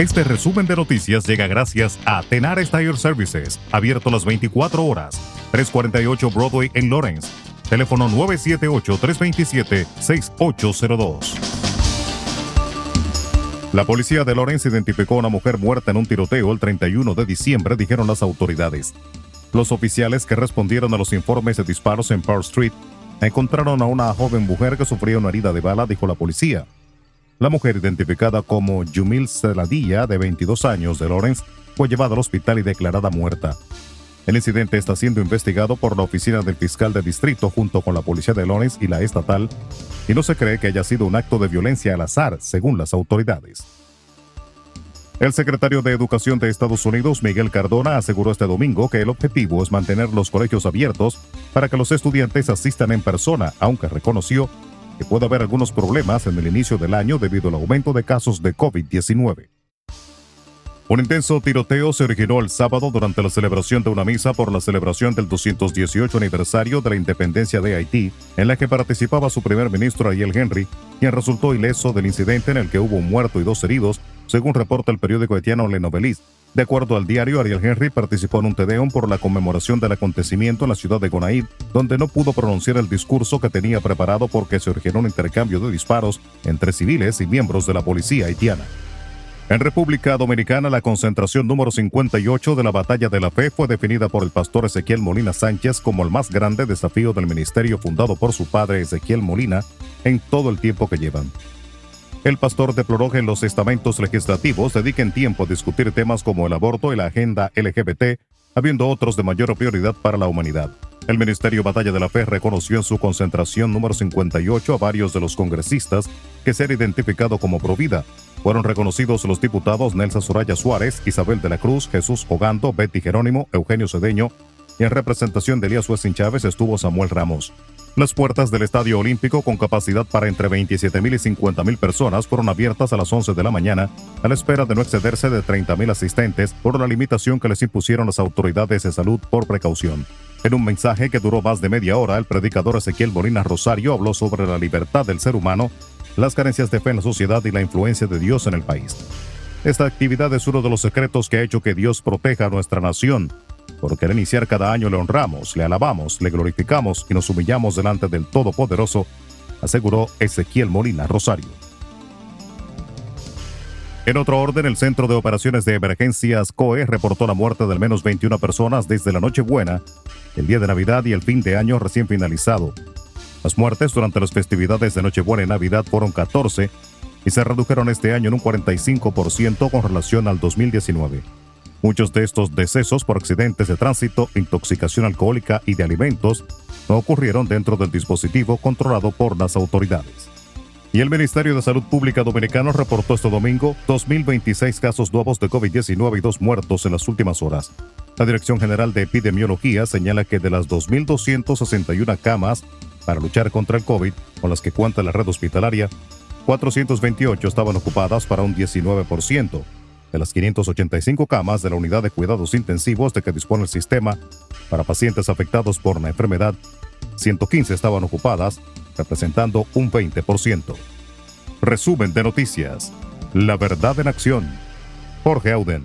Este resumen de noticias llega gracias a Tenar Tire Services, abierto las 24 horas, 348 Broadway en Lawrence. Teléfono 978-327-6802. La policía de Lawrence identificó a una mujer muerta en un tiroteo el 31 de diciembre, dijeron las autoridades. Los oficiales que respondieron a los informes de disparos en Park Street encontraron a una joven mujer que sufría una herida de bala, dijo la policía. La mujer, identificada como Yumil Celadilla, de 22 años, de Lawrence, fue llevada al hospital y declarada muerta. El incidente está siendo investigado por la oficina del fiscal de distrito junto con la policía de Lawrence y la estatal, y no se cree que haya sido un acto de violencia al azar, según las autoridades. El secretario de Educación de Estados Unidos, Miguel Cardona, aseguró este domingo que el objetivo es mantener los colegios abiertos para que los estudiantes asistan en persona, aunque reconoció que puede haber algunos problemas en el inicio del año debido al aumento de casos de COVID-19. Un intenso tiroteo se originó el sábado durante la celebración de una misa por la celebración del 218 aniversario de la independencia de Haití, en la que participaba su primer ministro Ariel Henry, quien resultó ileso del incidente en el que hubo un muerto y dos heridos, según reporta el periódico haitiano Le Noveliste. De acuerdo al diario, Ariel Henry participó en un tedeum por la conmemoración del acontecimiento en la ciudad de Gonaïve, donde no pudo pronunciar el discurso que tenía preparado porque se originó un intercambio de disparos entre civiles y miembros de la policía haitiana. En República Dominicana, la concentración número 58 de la Batalla de la Fe fue definida por el pastor Ezequiel Molina Sánchez como el más grande desafío del ministerio fundado por su padre Ezequiel Molina en todo el tiempo que llevan. El pastor deploró que los estamentos legislativos dediquen tiempo a discutir temas como el aborto y la agenda LGBT, habiendo otros de mayor prioridad para la humanidad. El Ministerio Batalla de la Fe reconoció en su concentración número 58 a varios de los congresistas que se han identificado como provida. Fueron reconocidos los diputados Nelsa Soraya Suárez, Isabel de la Cruz, Jesús Hogando, Betty Jerónimo, Eugenio Cedeño en representación de Elías Huesin Chávez estuvo Samuel Ramos. Las puertas del Estadio Olímpico, con capacidad para entre 27.000 y 50.000 personas, fueron abiertas a las 11 de la mañana, a la espera de no excederse de 30.000 asistentes por la limitación que les impusieron las autoridades de salud por precaución. En un mensaje que duró más de media hora, el predicador Ezequiel Molina Rosario habló sobre la libertad del ser humano, las carencias de fe en la sociedad y la influencia de Dios en el país. Esta actividad es uno de los secretos que ha hecho que Dios proteja a nuestra nación, porque al iniciar cada año le honramos, le alabamos, le glorificamos y nos humillamos delante del Todopoderoso, aseguró Ezequiel Molina Rosario. En otro orden, el Centro de Operaciones de Emergencias COE reportó la muerte de al menos 21 personas desde la Nochebuena, el día de Navidad y el fin de año recién finalizado. Las muertes durante las festividades de Nochebuena y Navidad fueron 14 y se redujeron este año en un 45% con relación al 2019. Muchos de estos decesos por accidentes de tránsito, intoxicación alcohólica y de alimentos no ocurrieron dentro del dispositivo controlado por las autoridades. Y el Ministerio de Salud Pública Dominicano reportó este domingo 2.026 casos nuevos de COVID-19 y dos muertos en las últimas horas. La Dirección General de Epidemiología señala que de las 2.261 camas para luchar contra el COVID con las que cuenta la red hospitalaria, 428 estaban ocupadas para un 19%. De las 585 camas de la unidad de cuidados intensivos de que dispone el sistema para pacientes afectados por la enfermedad, 115 estaban ocupadas, representando un 20%. Resumen de noticias. La verdad en acción. Jorge Auden.